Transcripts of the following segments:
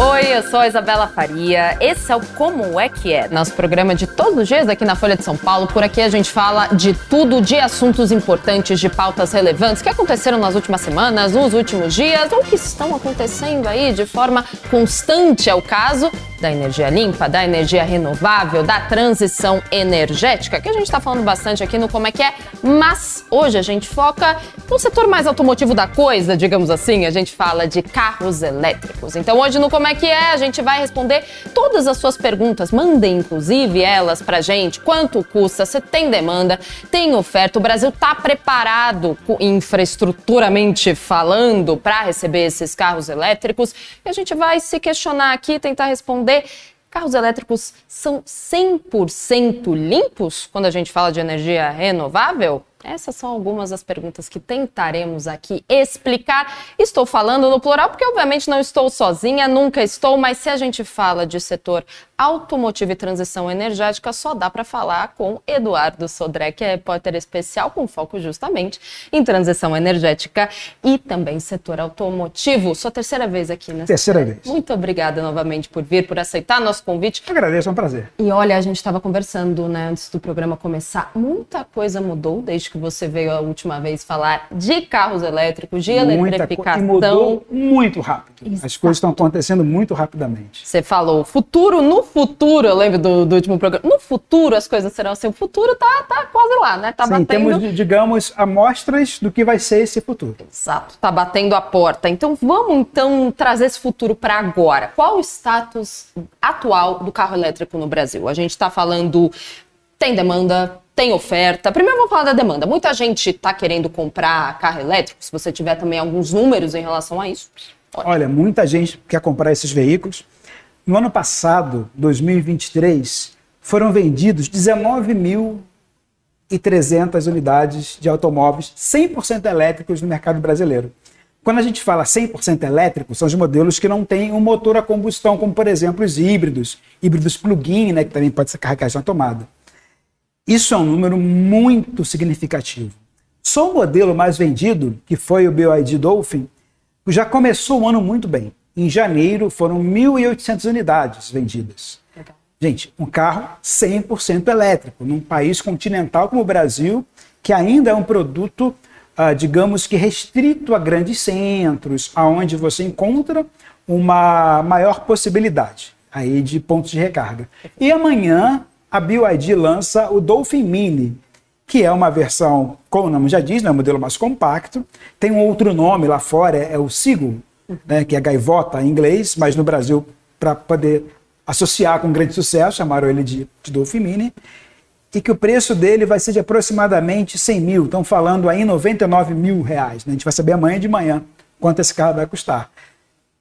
Oi, eu sou a Isabela Faria. Esse é o Como é que é, nosso programa de todos os dias aqui na Folha de São Paulo. Por aqui a gente fala de tudo, de assuntos importantes, de pautas relevantes que aconteceram nas últimas semanas, nos últimos dias ou que estão acontecendo aí de forma constante. É o caso da energia limpa, da energia renovável, da transição energética, que a gente está falando bastante aqui no Como é que é, mas hoje a gente foca no setor mais automotivo da coisa, digamos assim, a gente fala de carros elétricos. Então hoje no Como é que é, a gente vai responder todas as suas perguntas, mandem inclusive elas pra gente, quanto custa, se tem demanda, tem oferta, o Brasil tá preparado infraestruturamente falando para receber esses carros elétricos, e a gente vai se questionar aqui, tentar responder. Carros elétricos são 100% limpos quando a gente fala de energia renovável? Essas são algumas das perguntas que tentaremos aqui explicar. Estou falando no plural porque, obviamente, não estou sozinha, nunca estou, mas se a gente fala de setor automotivo e transição energética, só dá para falar com Eduardo Sodré, que é repórter especial com foco justamente em transição energética e também setor automotivo. Sua terceira vez aqui, né? Terceira vez. Muito obrigada novamente por vir, por aceitar nosso convite. Eu agradeço, é um prazer. E olha, a gente estava conversando, né, antes do programa começar, muita coisa mudou desde desde que você veio a última vez falar de carros elétricos, de Muita eletrificação. E mudou muito rápido. Exato. As coisas estão acontecendo muito rapidamente. Você falou futuro, no futuro, eu lembro do, do, último programa, no futuro as coisas serão assim, o futuro tá, tá quase lá, né? Tá Sim, batendo... temos, digamos, amostras do que vai ser esse futuro. Exato, tá batendo a porta. Então vamos então trazer esse futuro para agora. Qual o status atual do carro elétrico no Brasil? A gente está falando tem demanda, tem oferta. Primeiro vamos falar da demanda. Muita gente está querendo comprar carro elétrico. Se você tiver também alguns números em relação a isso. Pode. Olha, muita gente quer comprar esses veículos. No ano passado, 2023, foram vendidos 19.300 unidades de automóveis 100% elétricos no mercado brasileiro. Quando a gente fala 100% elétrico, são os modelos que não têm um motor a combustão, como por exemplo os híbridos, híbridos plug-in, né, que também pode ser carregado na tomada. Isso é um número muito significativo. Só o modelo mais vendido, que foi o BYD Dolphin, já começou o ano muito bem. Em janeiro foram 1.800 unidades vendidas. Gente, um carro 100% elétrico, num país continental como o Brasil, que ainda é um produto, ah, digamos que restrito a grandes centros, aonde você encontra uma maior possibilidade aí de pontos de recarga. E amanhã a BYD lança o Dolphin Mini, que é uma versão, como o nome já diz, é um modelo mais compacto. Tem um outro nome lá fora, é o Seagull, né, que é gaivota em inglês, mas no Brasil, para poder associar com grande sucesso, chamaram ele de, de Dolphin Mini. E que o preço dele vai ser de aproximadamente 100 mil. Estão falando aí 99 mil reais. Né? A gente vai saber amanhã de manhã quanto esse carro vai custar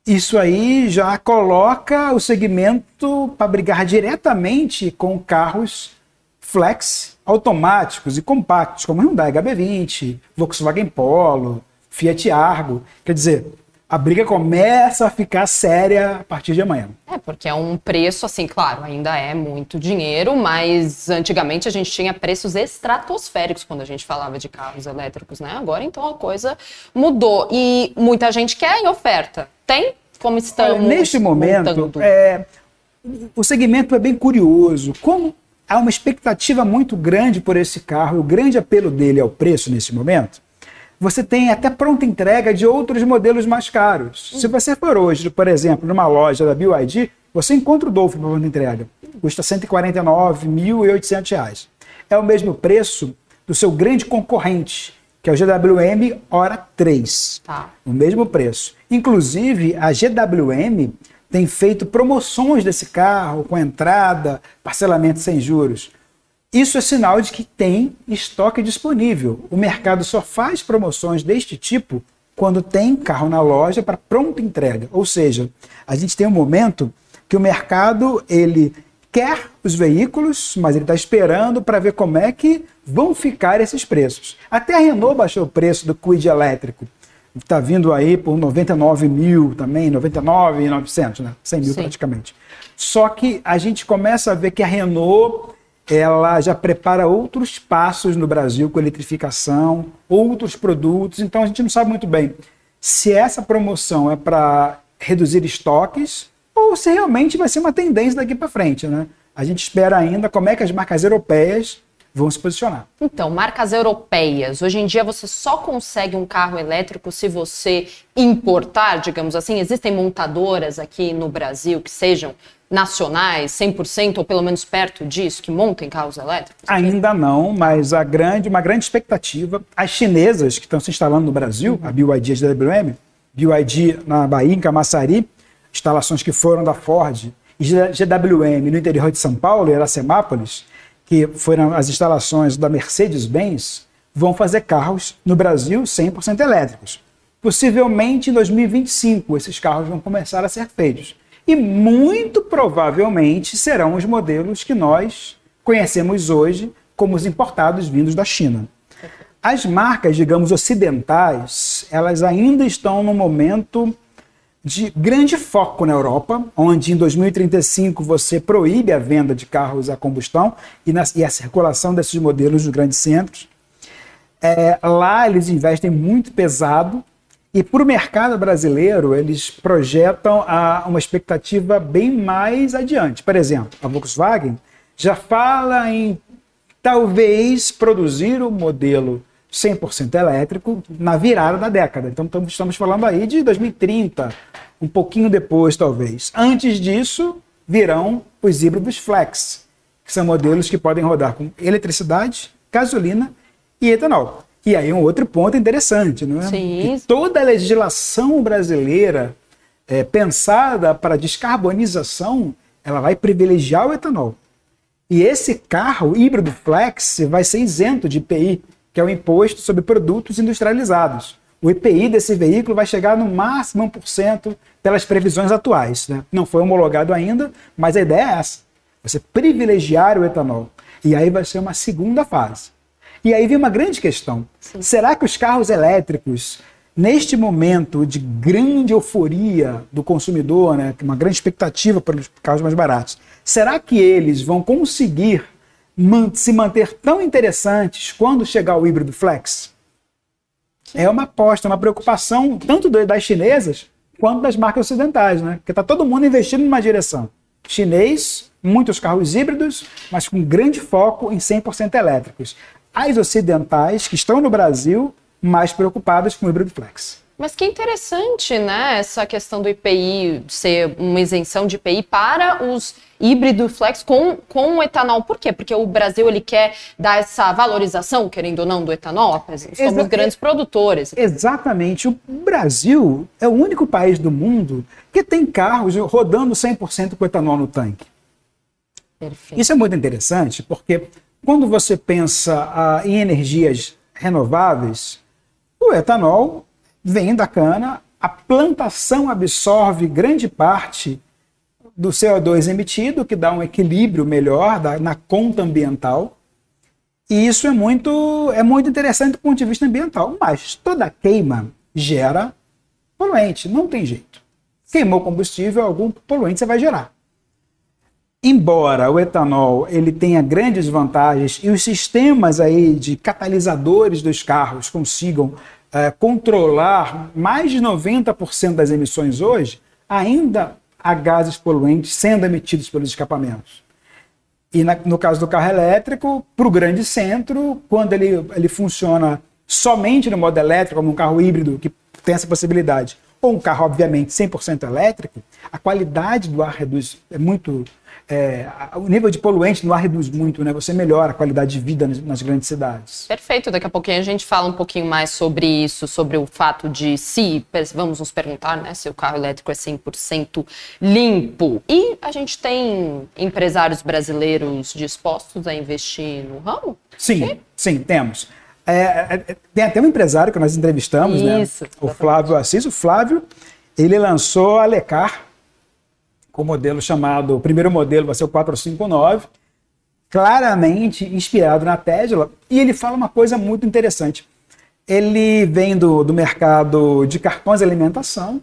isso aí já coloca o segmento para brigar diretamente com carros flex automáticos e compactos, como Hyundai HB20, Volkswagen Polo, Fiat Argo. Quer dizer, a briga começa a ficar séria a partir de amanhã. É, porque é um preço, assim, claro, ainda é muito dinheiro, mas antigamente a gente tinha preços estratosféricos quando a gente falava de carros elétricos, né? Agora então a coisa mudou e muita gente quer em oferta. Tem? Como estamos? Olha, neste momento, é, o segmento é bem curioso. Como há uma expectativa muito grande por esse carro, o grande apelo dele é o preço nesse momento. Você tem até pronta entrega de outros modelos mais caros. Se você for hoje, por exemplo, numa loja da BYD, você encontra o Dolphin para pronta entrega. Custa R$ 149.800. É o mesmo preço do seu grande concorrente, que é o GWM Hora 3. Tá. O mesmo preço. Inclusive, a GWM tem feito promoções desse carro com entrada, parcelamento sem juros. Isso é sinal de que tem estoque disponível. O mercado só faz promoções deste tipo quando tem carro na loja para pronta entrega. Ou seja, a gente tem um momento que o mercado ele quer os veículos, mas ele está esperando para ver como é que vão ficar esses preços. Até a Renault baixou o preço do Kwid elétrico. Está vindo aí por 99 mil também, 99,900, né? 100 mil Sim. praticamente. Só que a gente começa a ver que a Renault ela já prepara outros passos no Brasil com eletrificação, outros produtos. Então a gente não sabe muito bem se essa promoção é para reduzir estoques ou se realmente vai ser uma tendência daqui para frente. Né? A gente espera ainda como é que as marcas europeias vão se posicionar. Então, marcas europeias. Hoje em dia você só consegue um carro elétrico se você importar, digamos assim. Existem montadoras aqui no Brasil que sejam nacionais, 100% ou pelo menos perto disso, que montem carros elétricos? Ainda não, mas a grande, uma grande expectativa, as chinesas que estão se instalando no Brasil, a BYD e a GWM, BYD na Bahia, em Camaçari, instalações que foram da Ford, e GWM no interior de São Paulo, em Iracemápolis, que foram as instalações da Mercedes-Benz, vão fazer carros no Brasil 100% elétricos. Possivelmente em 2025 esses carros vão começar a ser feitos. E muito provavelmente serão os modelos que nós conhecemos hoje como os importados vindos da China. As marcas, digamos, ocidentais, elas ainda estão no momento de grande foco na Europa, onde em 2035 você proíbe a venda de carros a combustão e, na, e a circulação desses modelos nos grandes centros. É, lá eles investem muito pesado e para o mercado brasileiro eles projetam a, uma expectativa bem mais adiante. Por exemplo, a Volkswagen já fala em talvez produzir o um modelo 100% elétrico na virada da década. Então estamos falando aí de 2030, um pouquinho depois talvez. Antes disso, virão os híbridos flex, que são modelos que podem rodar com eletricidade, gasolina e etanol. E aí um outro ponto interessante, não é? Sim. Que toda a legislação brasileira é, pensada para descarbonização, ela vai privilegiar o etanol. E esse carro híbrido flex vai ser isento de IPI, que é o Imposto sobre Produtos Industrializados. O IPI desse veículo vai chegar no máximo 1% pelas previsões atuais. Né? Não foi homologado ainda, mas a ideia é essa: você privilegiar o etanol. E aí vai ser uma segunda fase. E aí vem uma grande questão: Sim. será que os carros elétricos, neste momento de grande euforia do consumidor, né, uma grande expectativa para os carros mais baratos, será que eles vão conseguir se manter tão interessantes quando chegar o híbrido flex? É uma aposta, uma preocupação tanto das chinesas quanto das marcas ocidentais, né? Porque está todo mundo investindo numa direção. Chinês, muitos carros híbridos, mas com grande foco em 100% elétricos. As ocidentais, que estão no Brasil, mais preocupadas com o híbrido flex. Mas que interessante, né? Essa questão do IPI ser uma isenção de IPI para os híbridos flex com, com etanol. Por quê? Porque o Brasil ele quer dar essa valorização, querendo ou não, do etanol. Somos Exa grandes produtores. Exatamente. O Brasil é o único país do mundo que tem carros rodando 100% com etanol no tanque. Perfeito. Isso é muito interessante porque quando você pensa ah, em energias renováveis, o etanol vem da cana, a plantação absorve grande parte do CO2 emitido, que dá um equilíbrio melhor na conta ambiental. E isso é muito, é muito interessante do ponto de vista ambiental. Mas toda queima gera poluente, não tem jeito. Queimou combustível, algum poluente você vai gerar. Embora o etanol ele tenha grandes vantagens e os sistemas aí de catalisadores dos carros consigam é, controlar mais de 90% das emissões hoje, ainda há gases poluentes sendo emitidos pelos escapamentos. E na, no caso do carro elétrico, para o grande centro, quando ele, ele funciona somente no modo elétrico, como um carro híbrido que tem essa possibilidade, ou um carro, obviamente, 100% elétrico, a qualidade do ar reduz, é muito é, o nível de poluente no ar reduz muito, né? Você melhora a qualidade de vida nas, nas, grandes cidades. Perfeito. Daqui a pouquinho a gente fala um pouquinho mais sobre isso, sobre o fato de se, vamos nos perguntar, né, se o carro elétrico é 100% limpo. E a gente tem empresários brasileiros dispostos a investir no ramo? Sim, sim, temos. É, é, é tem até um empresário que nós entrevistamos, né? isso, né? O Flávio Assis. O Flávio, ele lançou a Lecar, com o modelo chamado, o primeiro modelo vai ser o 459, claramente inspirado na Tesla, e ele fala uma coisa muito interessante. Ele vem do, do mercado de cartões de alimentação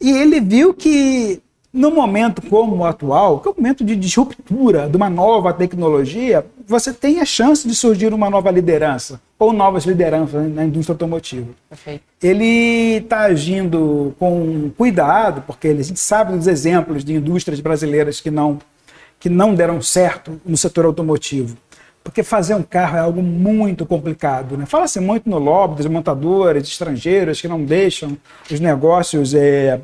e ele viu que no momento como o atual, que é um momento de disruptura, de uma nova tecnologia, você tem a chance de surgir uma nova liderança ou novas lideranças na indústria automotiva. Perfeito. Ele está agindo com cuidado, porque a gente sabe dos exemplos de indústrias brasileiras que não, que não deram certo no setor automotivo. Porque fazer um carro é algo muito complicado. Né? Fala-se muito no lobby dos montadores estrangeiros que não deixam os negócios é,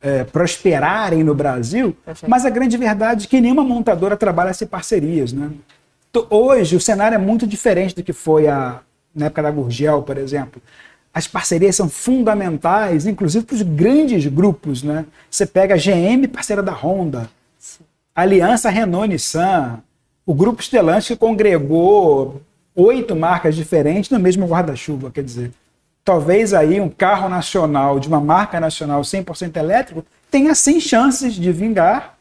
é, prosperarem no Brasil, Perfeito. mas a grande verdade é que nenhuma montadora trabalha sem parcerias. Né? Hoje o cenário é muito diferente do que foi a, na época da Gurgel, por exemplo. As parcerias são fundamentais, inclusive para os grandes grupos. Né? Você pega a GM, parceira da Honda, Aliança Renault-Nissan, o grupo Stellantis que congregou oito marcas diferentes no mesmo guarda-chuva, quer dizer talvez aí um carro nacional de uma marca nacional 100% elétrico tenha 100 chances de vingar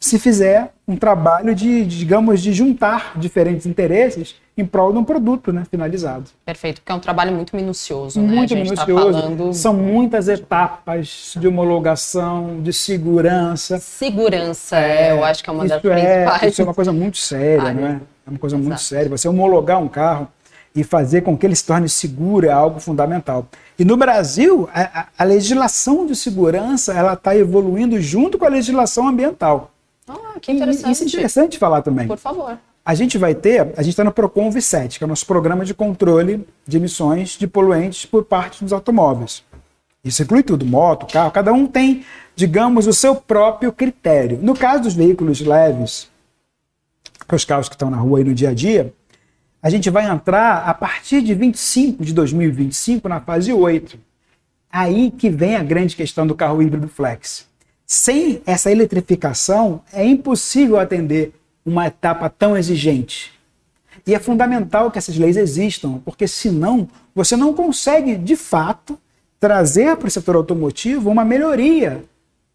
se fizer um trabalho de, digamos, de juntar diferentes interesses em prol de um produto né, finalizado. Perfeito, porque é um trabalho muito minucioso. Muito né? minucioso. Tá falando... São muitas etapas de homologação, de segurança. Segurança, é, eu acho que é uma das é, principais. Isso é uma coisa muito séria, ah, não é? É uma coisa Exato. muito séria. Você homologar um carro e fazer com que ele se torne seguro é algo fundamental. E no Brasil, a, a legislação de segurança ela está evoluindo junto com a legislação ambiental. Ah, que interessante. E, isso é interessante falar também. Por favor. A gente vai ter, a gente está no Procon V7, que é o nosso programa de controle de emissões de poluentes por parte dos automóveis. Isso inclui tudo, moto, carro, cada um tem, digamos, o seu próprio critério. No caso dos veículos leves, para os carros que estão na rua e no dia a dia, a gente vai entrar a partir de 25 de 2025 na fase 8. Aí que vem a grande questão do carro híbrido flex. Sem essa eletrificação, é impossível atender uma etapa tão exigente. E é fundamental que essas leis existam, porque senão você não consegue, de fato, trazer para o setor automotivo uma melhoria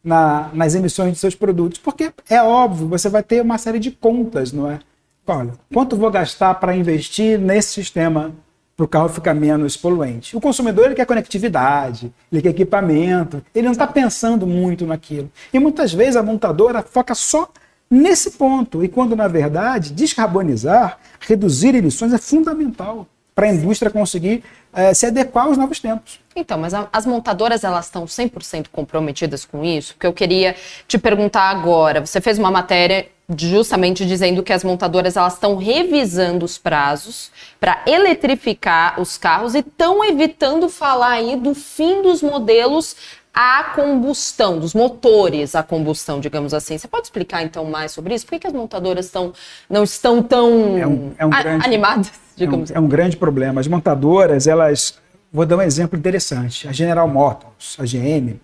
na, nas emissões de seus produtos. Porque é óbvio, você vai ter uma série de contas, não é? Olha, quanto vou gastar para investir nesse sistema para o carro ficar menos poluente? O consumidor ele quer conectividade, ele quer equipamento, ele não está pensando muito naquilo. E muitas vezes a montadora foca só nesse ponto, e quando na verdade descarbonizar, reduzir emissões é fundamental para a indústria conseguir é, se adequar aos novos tempos. Então, mas a, as montadoras elas estão 100% comprometidas com isso? Porque eu queria te perguntar agora, você fez uma matéria justamente dizendo que as montadoras elas estão revisando os prazos para eletrificar os carros e estão evitando falar aí do fim dos modelos a combustão, dos motores a combustão, digamos assim. Você pode explicar então mais sobre isso? Por que, que as montadoras estão, não estão tão é um, é um grande, animadas, digamos é um, assim? É um grande problema. As montadoras, elas. Vou dar um exemplo interessante. A General Motors, a GM,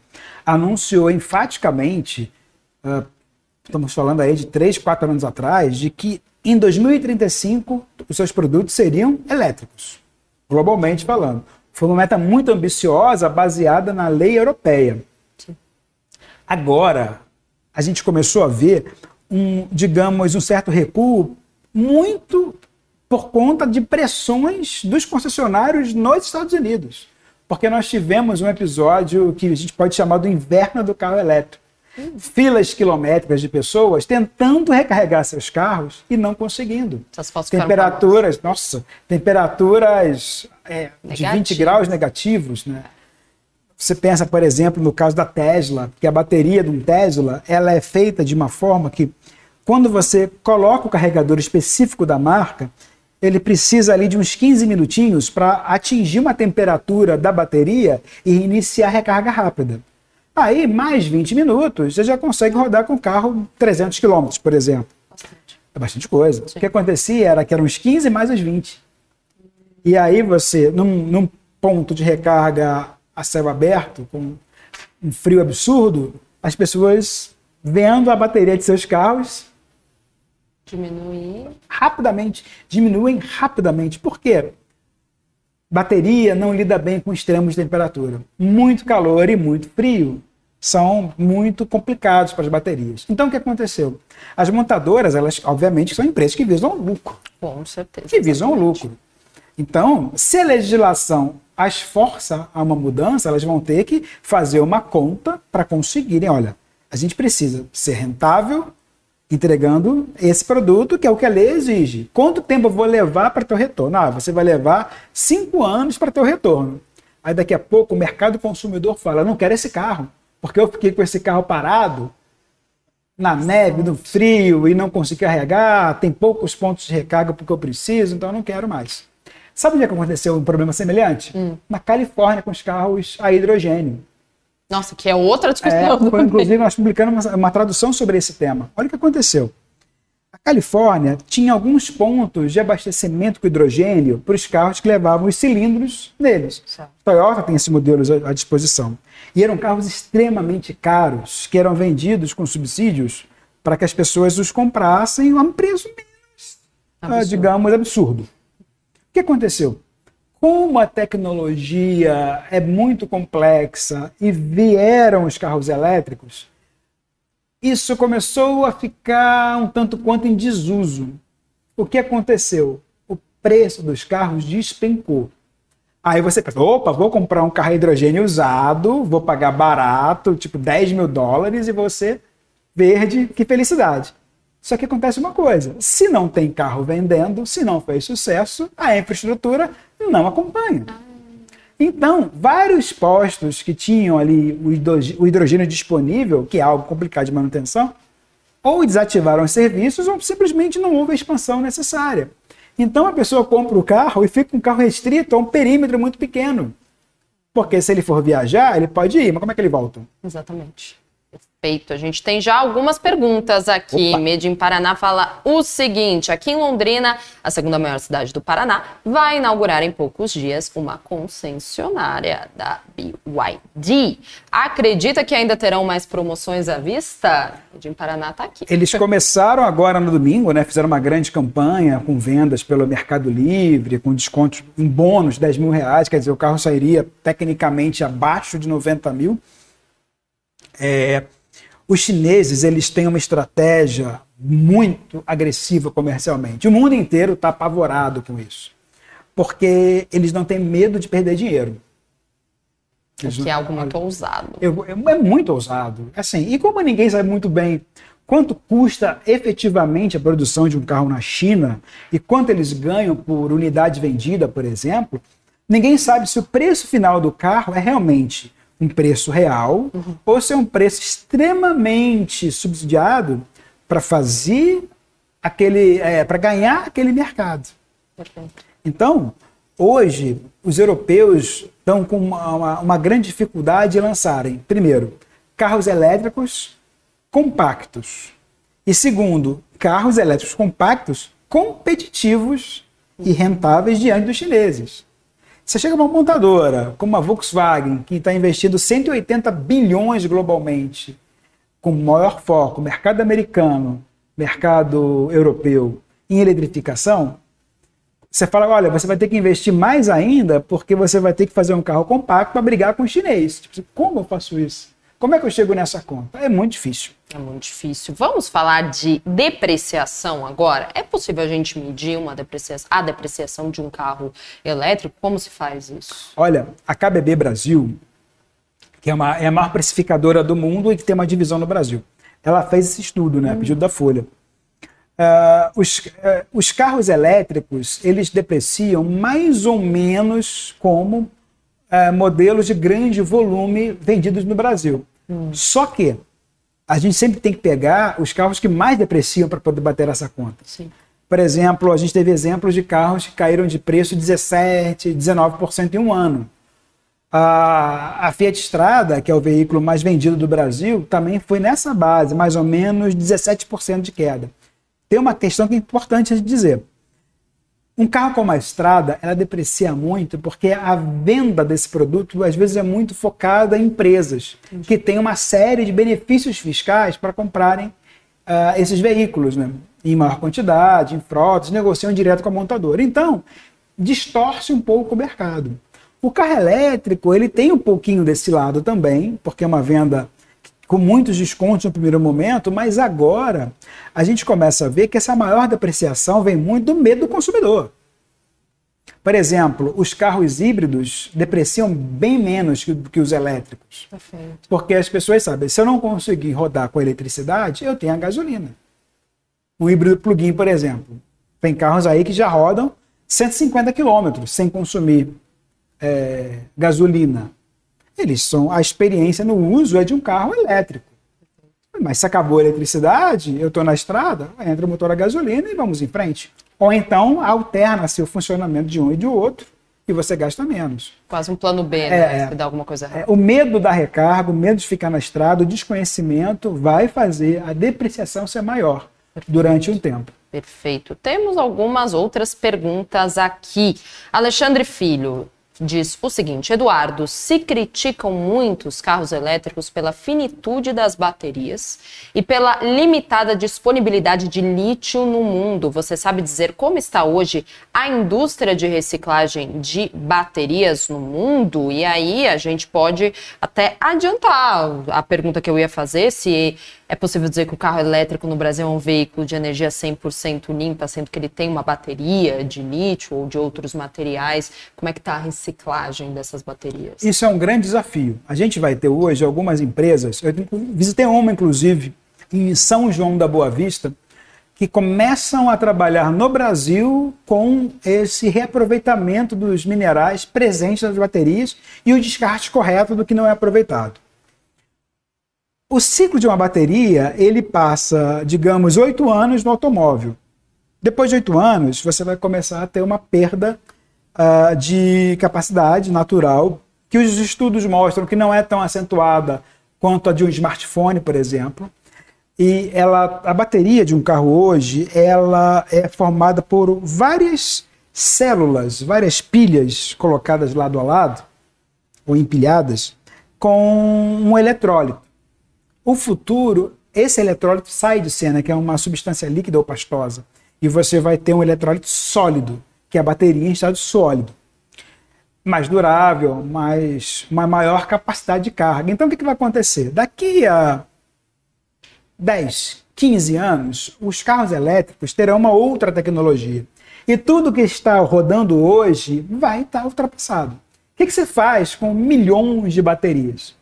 anunciou enfaticamente uh, estamos falando aí de 3, 4 anos atrás, de que em 2035 os seus produtos seriam elétricos, globalmente falando. Foi uma meta muito ambiciosa, baseada na lei europeia. Agora, a gente começou a ver um, digamos, um certo recuo muito por conta de pressões dos concessionários nos Estados Unidos. Porque nós tivemos um episódio que a gente pode chamar do inverno do carro elétrico filas quilométricas de pessoas tentando recarregar seus carros e não conseguindo. Temperaturas, nossa, temperaturas é, de 20 graus negativos, né? Você pensa, por exemplo, no caso da Tesla, que a bateria de um Tesla, ela é feita de uma forma que quando você coloca o carregador específico da marca, ele precisa ali de uns 15 minutinhos para atingir uma temperatura da bateria e iniciar a recarga rápida. Aí, mais 20 minutos, você já consegue rodar com o carro 300 km, por exemplo. Bastante. É bastante coisa. Sim. O que acontecia era que eram uns 15 mais os 20. E aí você, num, num ponto de recarga a céu aberto, com um frio absurdo, as pessoas vendo a bateria de seus carros diminuir rapidamente, diminuem rapidamente. Por quê? Bateria não lida bem com extremos de temperatura. Muito calor e muito frio são muito complicados para as baterias. Então, o que aconteceu? As montadoras, elas, obviamente, são empresas que visam lucro. Com certeza. Que visam lucro. Então, se a legislação as força a uma mudança, elas vão ter que fazer uma conta para conseguirem, olha, A gente precisa ser rentável entregando esse produto, que é o que a lei exige. Quanto tempo eu vou levar para ter o retorno? Ah, você vai levar cinco anos para ter o retorno. Aí daqui a pouco o mercado consumidor fala: não quero esse carro, porque eu fiquei com esse carro parado na neve, no frio e não consegui carregar, tem poucos pontos de recarga porque eu preciso, então eu não quero mais. Sabe onde é que aconteceu um problema semelhante? Hum. Na Califórnia com os carros a hidrogênio. Nossa, que é outra discussão. É, foi, inclusive, nós publicamos uma, uma tradução sobre esse tema. Olha o que aconteceu. A Califórnia tinha alguns pontos de abastecimento com hidrogênio para os carros que levavam os cilindros neles. Certo. Toyota tem esses modelos à disposição. E eram carros extremamente caros, que eram vendidos com subsídios para que as pessoas os comprassem a um preço menos, absurdo. digamos, absurdo. O que aconteceu? Como a tecnologia é muito complexa e vieram os carros elétricos, isso começou a ficar um tanto quanto em desuso. O que aconteceu? O preço dos carros despencou. Aí você pensa, opa, vou comprar um carro hidrogênio usado, vou pagar barato, tipo 10 mil dólares, e você verde, que felicidade. Só que acontece uma coisa: se não tem carro vendendo, se não fez sucesso, a infraestrutura não acompanha. Então, vários postos que tinham ali o hidrogênio disponível, que é algo complicado de manutenção, ou desativaram os serviços ou simplesmente não houve a expansão necessária. Então a pessoa compra o carro e fica com o carro restrito a um perímetro muito pequeno. Porque se ele for viajar, ele pode ir, mas como é que ele volta? Exatamente. Perfeito. A gente tem já algumas perguntas aqui. Opa. em Paraná fala o seguinte: aqui em Londrina, a segunda maior cidade do Paraná, vai inaugurar em poucos dias uma concessionária da BYD. Acredita que ainda terão mais promoções à vista? em Paraná está aqui. Eles começaram agora no domingo, né? Fizeram uma grande campanha com vendas pelo Mercado Livre, com descontos em bônus, 10 mil reais. Quer dizer, o carro sairia tecnicamente abaixo de 90 mil. É, os chineses eles têm uma estratégia muito agressiva comercialmente. O mundo inteiro está apavorado com isso, porque eles não têm medo de perder dinheiro. Eles que é algo muito ousado. Eu, é muito ousado. Assim, e como ninguém sabe muito bem quanto custa efetivamente a produção de um carro na China e quanto eles ganham por unidade vendida, por exemplo, ninguém sabe se o preço final do carro é realmente um preço real uhum. ou se é um preço extremamente subsidiado para fazer aquele, é, para ganhar aquele mercado. Perfeito. Então, hoje, os europeus estão com uma, uma, uma grande dificuldade de lançarem, primeiro, carros elétricos compactos. E segundo, carros elétricos compactos competitivos e rentáveis diante dos chineses. Você chega uma montadora, como a Volkswagen, que está investindo 180 bilhões globalmente, com maior foco, mercado americano, mercado europeu, em eletrificação, você fala, olha, você vai ter que investir mais ainda porque você vai ter que fazer um carro compacto para brigar com o chinês. Tipo, como eu faço isso? Como é que eu chego nessa conta? É muito difícil. É muito difícil. Vamos falar de depreciação agora? É possível a gente medir uma depreciação, a depreciação de um carro elétrico? Como se faz isso? Olha, a KBB Brasil, que é, uma, é a maior precificadora do mundo e que tem uma divisão no Brasil, ela fez esse estudo, né? Hum. Pedido da Folha. Uh, os, uh, os carros elétricos, eles depreciam mais ou menos como uh, modelos de grande volume vendidos no Brasil. Hum. Só que a gente sempre tem que pegar os carros que mais depreciam para poder bater essa conta. Sim. Por exemplo, a gente teve exemplos de carros que caíram de preço 17%, 19% em um ano. A, a, Fiat Strada, que é o veículo mais vendido do Brasil, também foi nessa base, mais ou menos 17% de queda. Tem uma questão que é importante de dizer. Um carro como a Estrada, ela deprecia muito porque a venda desse produto às vezes é muito focada em empresas que têm uma série de benefícios fiscais para comprarem uh, esses veículos, né? em maior quantidade, em frotas, negociam direto com a montadora. Então, distorce um pouco o mercado. O carro elétrico, ele tem um pouquinho desse lado também, porque é uma venda com muitos descontos no primeiro momento, mas agora a gente começa a ver que essa maior depreciação vem muito do medo do consumidor. Por exemplo, os carros híbridos depreciam bem menos que, que os elétricos. Perfeito. Porque as pessoas sabem, se eu não conseguir rodar com eletricidade, eu tenho a gasolina. Um híbrido plug-in, por exemplo. Tem carros aí que já rodam 150 quilômetros sem consumir é, gasolina. Eles são a experiência no uso é de um carro elétrico. Mas se acabou a eletricidade, eu estou na estrada, entra o motor a gasolina e vamos em frente. Ou então alterna-se o funcionamento de um e de outro e você gasta menos. Quase um plano B, né? É, se dá alguma coisa errada. É, o medo da recarga, o medo de ficar na estrada, o desconhecimento vai fazer a depreciação ser maior Perfeito. durante um tempo. Perfeito. Temos algumas outras perguntas aqui. Alexandre Filho, diz o seguinte: Eduardo, se criticam muito os carros elétricos pela finitude das baterias e pela limitada disponibilidade de lítio no mundo. Você sabe dizer como está hoje a indústria de reciclagem de baterias no mundo? E aí a gente pode até adiantar a pergunta que eu ia fazer: se é possível dizer que o carro elétrico no Brasil é um veículo de energia 100% limpa, sendo que ele tem uma bateria de lítio ou de outros materiais. Como é que está a reciclagem dessas baterias? Isso é um grande desafio. A gente vai ter hoje algumas empresas, eu visitei uma inclusive em São João da Boa Vista, que começam a trabalhar no Brasil com esse reaproveitamento dos minerais presentes nas baterias e o descarte correto do que não é aproveitado. O ciclo de uma bateria, ele passa, digamos, oito anos no automóvel. Depois de oito anos, você vai começar a ter uma perda uh, de capacidade natural, que os estudos mostram que não é tão acentuada quanto a de um smartphone, por exemplo. E ela, a bateria de um carro hoje, ela é formada por várias células, várias pilhas colocadas lado a lado, ou empilhadas, com um eletrólito. O futuro, esse eletrólito sai de cena, que é uma substância líquida ou pastosa, e você vai ter um eletrólito sólido, que é a bateria em estado sólido. Mais durável, mais, uma maior capacidade de carga. Então o que, que vai acontecer? Daqui a 10, 15 anos, os carros elétricos terão uma outra tecnologia. E tudo que está rodando hoje vai estar ultrapassado. O que, que você faz com milhões de baterias?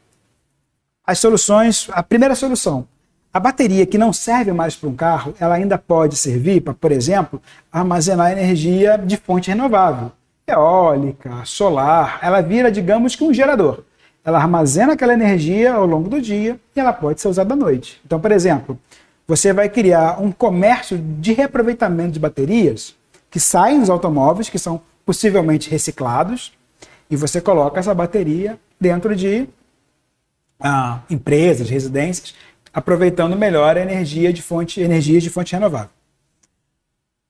as soluções, a primeira solução, a bateria que não serve mais para um carro, ela ainda pode servir para, por exemplo, armazenar energia de fonte renovável, eólica, solar. Ela vira, digamos que um gerador. Ela armazena aquela energia ao longo do dia e ela pode ser usada à noite. Então, por exemplo, você vai criar um comércio de reaproveitamento de baterias que saem dos automóveis, que são possivelmente reciclados, e você coloca essa bateria dentro de ah, empresas, residências, aproveitando melhor a energia de fonte, energias de fonte renovável.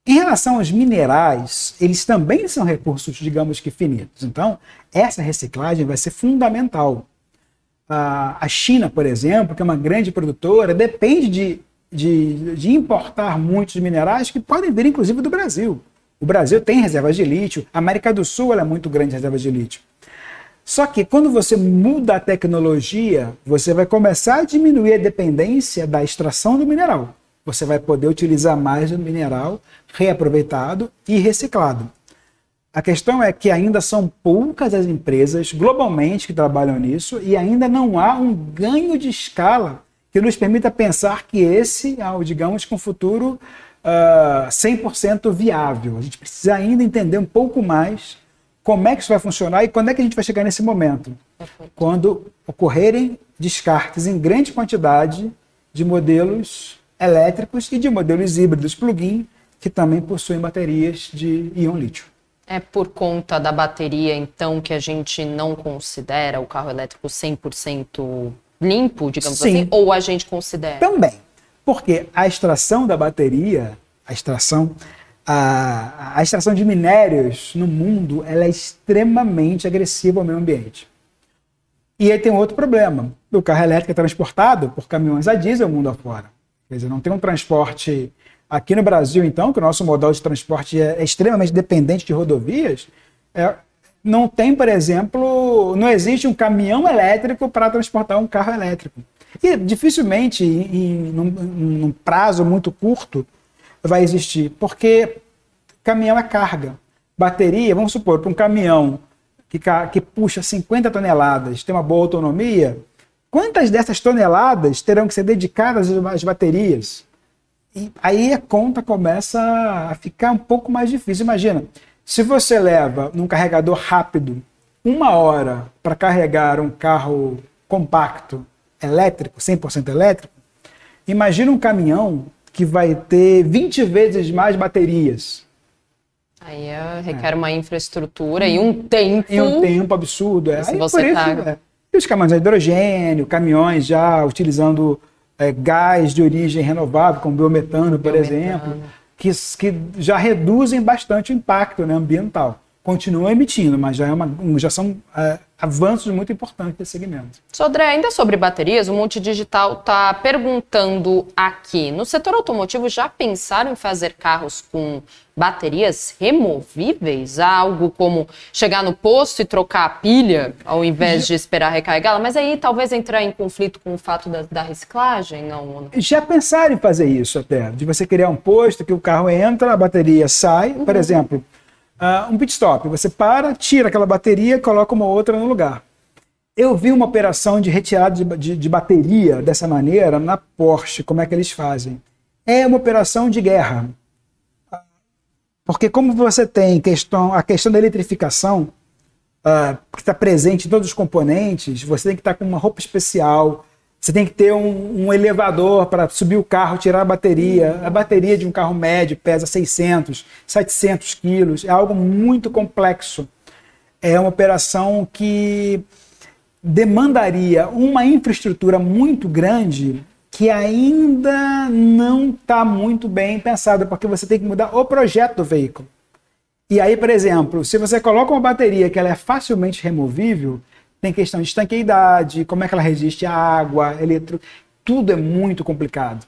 Em relação aos minerais, eles também são recursos, digamos que finitos. Então, essa reciclagem vai ser fundamental. a China, por exemplo, que é uma grande produtora, depende de, de, de importar muitos minerais que podem vir, inclusive, do Brasil. O Brasil tem reservas de lítio, a América do Sul é muito grande reservas de lítio. Só que quando você muda a tecnologia, você vai começar a diminuir a dependência da extração do mineral. Você vai poder utilizar mais do mineral reaproveitado e reciclado. A questão é que ainda são poucas as empresas globalmente que trabalham nisso e ainda não há um ganho de escala que nos permita pensar que esse é, digamos, com um futuro uh, ah, 100% viável. A gente precisa ainda entender um pouco mais como é que isso vai funcionar e quando é que a gente vai chegar nesse momento? Quando ocorrerem descartes em grande quantidade de modelos elétricos e de modelos híbridos plug-in que também possuem baterias de íon lítio. É por conta da bateria, então, que a gente não considera o carro elétrico 100% limpo, digamos Sim. assim? Ou a gente considera? Também. Porque a extração da bateria, a extração a, a extração de minérios no mundo ela é extremamente agressiva ao meio ambiente. E aí tem outro problema. O carro elétrico é transportado por caminhões a diesel mundo afora. Quer dizer, não tem um transporte aqui no Brasil, então, que o nosso modal de transporte é, é extremamente dependente de rodovias. É, não tem, por exemplo, não existe um caminhão elétrico para transportar um carro elétrico. E dificilmente, em, em num, num prazo muito curto, vai existir, porque caminhão é carga. bateria, vamos supor, para um caminhão que, que puxa 50 toneladas, tem uma boa autonomia, quantas dessas toneladas terão que ser dedicadas às baterias? E aí a conta começa a ficar um pouco mais difícil. Imagina, se você leva num carregador rápido uma hora para carregar um carro compacto elétrico, 100% elétrico, imagina um caminhão que vai ter 20 vezes mais baterias. Aí é, requer é. uma infraestrutura e um tempo. E um tempo absurdo. É. Se Aí, você por tá... isso, é. E os caminhões de hidrogênio, caminhões já utilizando é, gás de origem renovável, como biometano, por biometano. exemplo, que, que já reduzem bastante o impacto né, ambiental continua emitindo, mas já, é uma, já são é, avanços muito importantes desse segmento. Sodré, ainda sobre baterias, o Multidigital está perguntando aqui: no setor automotivo já pensaram em fazer carros com baterias removíveis? Algo como chegar no posto e trocar a pilha ao invés de esperar recarregá-la? Mas aí talvez entrar em conflito com o fato da, da reciclagem, não? Já pensaram em fazer isso até, de você criar um posto que o carro entra, a bateria sai, uhum. por exemplo uh, um pit stop. Você para, tira aquela bateria coloca uma outra no lugar. Eu vi uma operação de retirada de, de, de, bateria dessa maneira na Porsche. Como é que eles fazem? É uma operação de guerra. Porque como você tem questão, a questão da eletrificação, uh, que está presente em todos os componentes, você tem que estar tá com uma roupa especial, você tem que ter um, um elevador para subir o carro, tirar a bateria. A bateria de um carro médio pesa 600, 700 quilos. É algo muito complexo. É uma operação que demandaria uma infraestrutura muito grande que ainda não está muito bem pensada, porque você tem que mudar o projeto do veículo. E aí, por exemplo, se você coloca uma bateria que ela é facilmente removível, tem questão de estanqueidade, como é que ela resiste à água, eletro... tudo é muito complicado.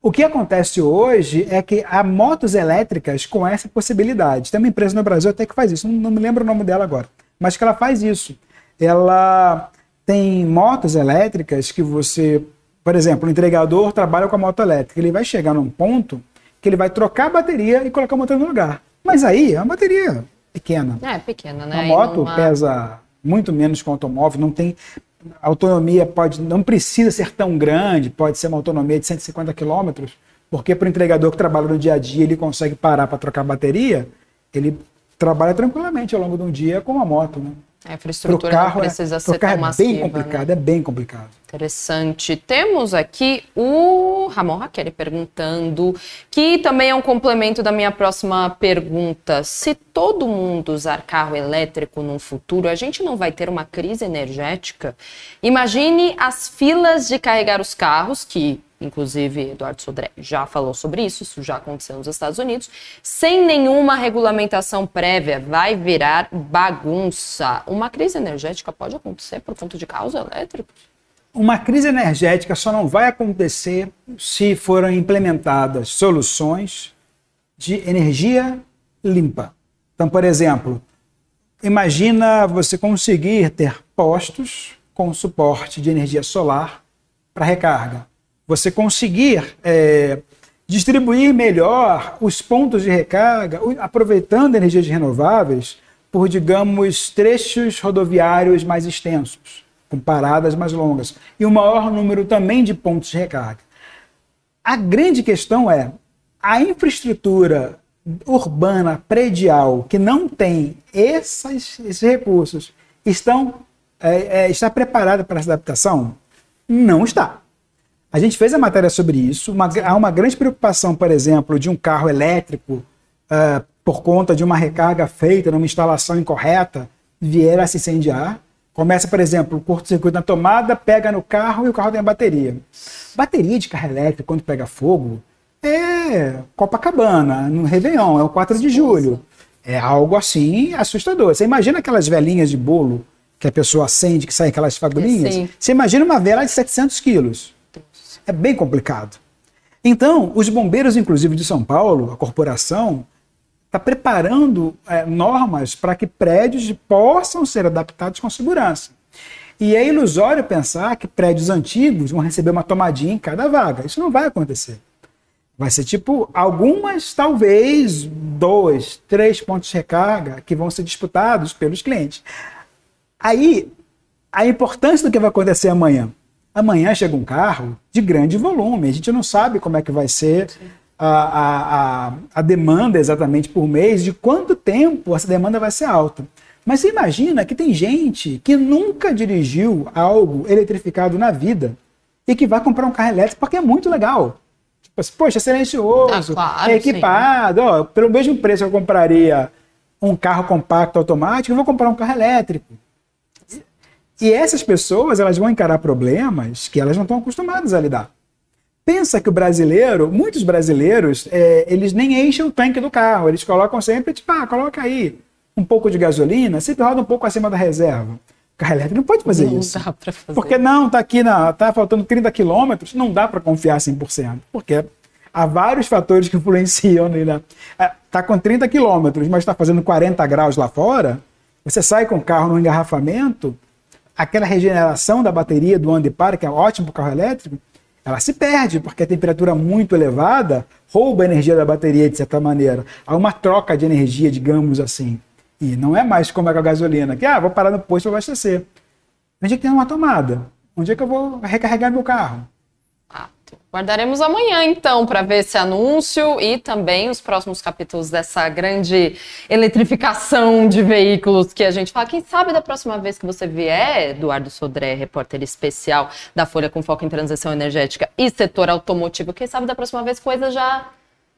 O que acontece hoje é que há motos elétricas com essa possibilidade. Tem uma empresa no Brasil até que faz isso, não, me lembro o nome dela agora, mas que ela faz isso. Ela tem motos elétricas que você, por exemplo, o entregador trabalha com a moto elétrica, ele vai chegar num ponto que ele vai trocar a bateria e colocar a moto no lugar. Mas aí é uma bateria pequena. É, pequena, né? A moto pesa muito menos o automóvel, não tem autonomia pode não precisa ser tão grande, pode ser uma autonomia de 150 km, porque para o entregador que trabalha no dia a dia, ele consegue parar para trocar bateria, ele trabalha tranquilamente ao longo de um dia com uma moto, né? A infraestrutura carro, não precisa é, ser tão é massiva. É bem complicado, né? é bem complicado. Interessante. Temos aqui o Ramon Raquel perguntando, que também é um complemento da minha próxima pergunta. Se todo mundo usar carro elétrico no futuro, a gente não vai ter uma crise energética? Imagine as filas de carregar os carros, que inclusive Eduardo Sodré já falou sobre isso, isso já aconteceu nos Estados Unidos, sem nenhuma regulamentação prévia, vai virar bagunça. Uma crise energética pode acontecer por conta de carros elétricos? Uma crise energética só não vai acontecer se forem implementadas soluções de energia limpa. Então, por exemplo, imagina você conseguir ter postos com suporte de energia solar para recarga você conseguir é, distribuir melhor os pontos de recarga, aproveitando energias renováveis por, digamos, trechos rodoviários mais extensos, com paradas mais longas, e um maior número também de pontos de recarga. A grande questão é a infraestrutura urbana predial que não tem esses, esses recursos estão é, é, está preparada para essa adaptação? Não está. A gente fez a matéria sobre isso. Uma, há uma grande preocupação, por exemplo, de um carro elétrico uh, por conta de uma recarga feita numa instalação incorreta vier a se incendiar. Começa, por exemplo, o curto-circuito na tomada, pega no carro e o carro tem a bateria. Bateria de carro elétrico, quando pega fogo, é Copacabana, no Réveillon, é o 4 de julho. É algo assim assustador. Você imagina aquelas velhinhas de bolo que a pessoa acende, que saem aquelas fagulhinhas? Sim. Você imagina uma vela de 700 quilos. É bem complicado. Então, os bombeiros, inclusive de São Paulo, a corporação, está preparando é, normas para que prédios possam ser adaptados com segurança. E é ilusório pensar que prédios antigos vão receber uma tomadinha em cada vaga. Isso não vai acontecer. Vai ser tipo algumas, talvez, dois, três pontos de recarga que vão ser disputados pelos clientes. Aí, a importância do que vai acontecer amanhã. Amanhã chega um carro de grande volume, a gente não sabe como é que vai ser a, a, a, demanda exatamente por mês, de quanto tempo essa demanda vai ser alta. Mas você imagina que tem gente que nunca dirigiu algo eletrificado na vida e que vai comprar um carro elétrico porque é muito legal. Tipo assim, poxa, é silencioso, Ah, claro, é equipado, ó, pelo mesmo preço que eu compraria um carro compacto automático, eu vou comprar um carro elétrico. E essas pessoas, elas vão encarar problemas que elas não estão acostumadas a lidar. Pensa que o brasileiro, muitos brasileiros, é, eles nem enchem o tanque do carro, eles colocam sempre, tipo, ah, coloca aí um pouco de gasolina, sempre roda um pouco acima da reserva. O carro elétrico não pode fazer Não isso. dá pra fazer. Porque não, tá aqui, na, tá faltando 30 quilômetros, não dá para confiar 100%. Porque há vários fatores que influenciam. Né? É, Tá com 30 quilômetros, mas está fazendo 40 graus lá fora, você sai com o carro no engarrafamento, aquela regeneração da bateria do ande para, que é ótimo para o carro elétrico, ela se perde, porque a temperatura muito elevada rouba a energia da bateria, de certa maneira. Há uma troca de energia, digamos assim. E não é mais como é com a gasolina, que ah, vou parar no posto para abastecer. Onde é que tem uma tomada? Onde é que eu vou recarregar meu carro? Guardaremos amanhã, então, para ver esse anúncio e também os próximos capítulos dessa grande eletrificação de veículos que a gente fala. Quem sabe da próxima vez que você vier, Eduardo Sodré, repórter especial da Folha com foco em transição energética e setor automotivo, quem sabe da próxima vez coisas já.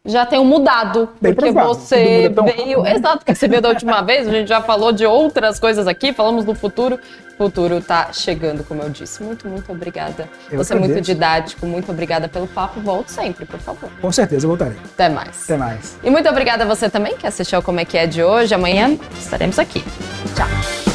Já tenham mudado, Bem porque provável. você veio. Exato, porque você veio da última vez, a gente já falou de outras coisas aqui, falamos do futuro. O futuro tá chegando, como eu disse. Muito, muito obrigada. Eu você é muito didático, muito obrigada pelo papo. Volte sempre, por favor. Com certeza voltarei. Até mais. Até mais. E muito obrigada a você também que assistiu ao Como é que é de hoje. Amanhã estaremos aqui. Tchau.